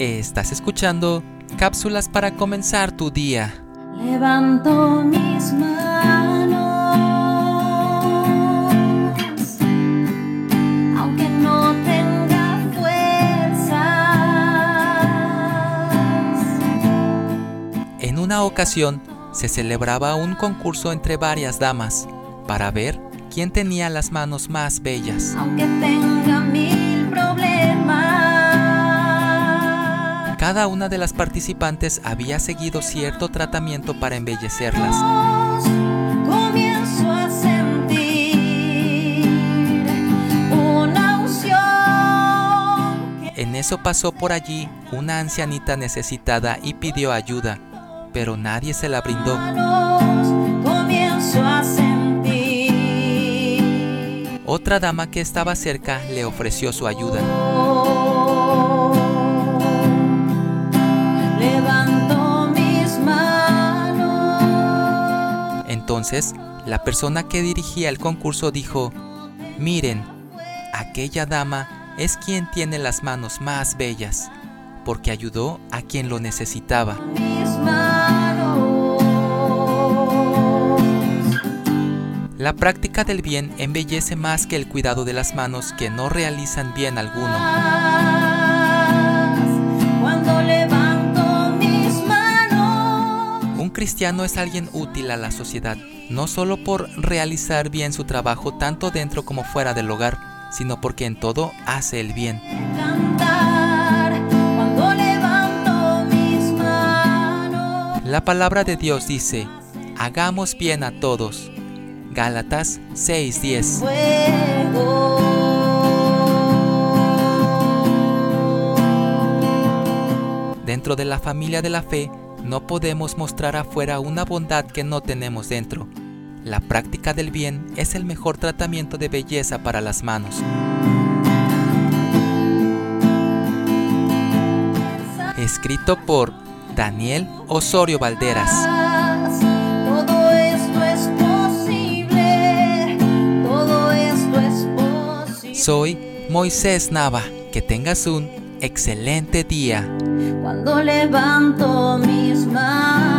Estás escuchando cápsulas para comenzar tu día. Levanto mis manos, aunque no tenga fuerzas. En una ocasión se celebraba un concurso entre varias damas para ver quién tenía las manos más bellas. Aunque tenga mil Cada una de las participantes había seguido cierto tratamiento para embellecerlas. Comienzo a sentir una unción que En eso pasó por allí una ancianita necesitada y pidió ayuda, pero nadie se la brindó. manos comienzo a sentir. Otra dama que estaba cerca le ofreció su ayuda. Entonces, la persona que dirigía el concurso dijo, miren, aquella dama es quien tiene las manos más bellas, porque ayudó a quien lo necesitaba. La práctica del bien embellece más que el cuidado de las manos que no realizan bien alguno. Cristiano es alguien útil a la sociedad, no solo por realizar bien su trabajo tanto dentro como fuera del hogar, sino porque en todo hace el bien. La palabra de Dios dice, hagamos bien a todos. Gálatas 6:10. Fuego. Dentro de la familia de la fe, no podemos mostrar afuera una bondad que no tenemos dentro. La práctica del bien es el mejor tratamiento de belleza para las manos. Escrito por Daniel Osorio Valderas. Soy Moisés Nava. Que tengas un excelente día. Cuando levanto mis manos.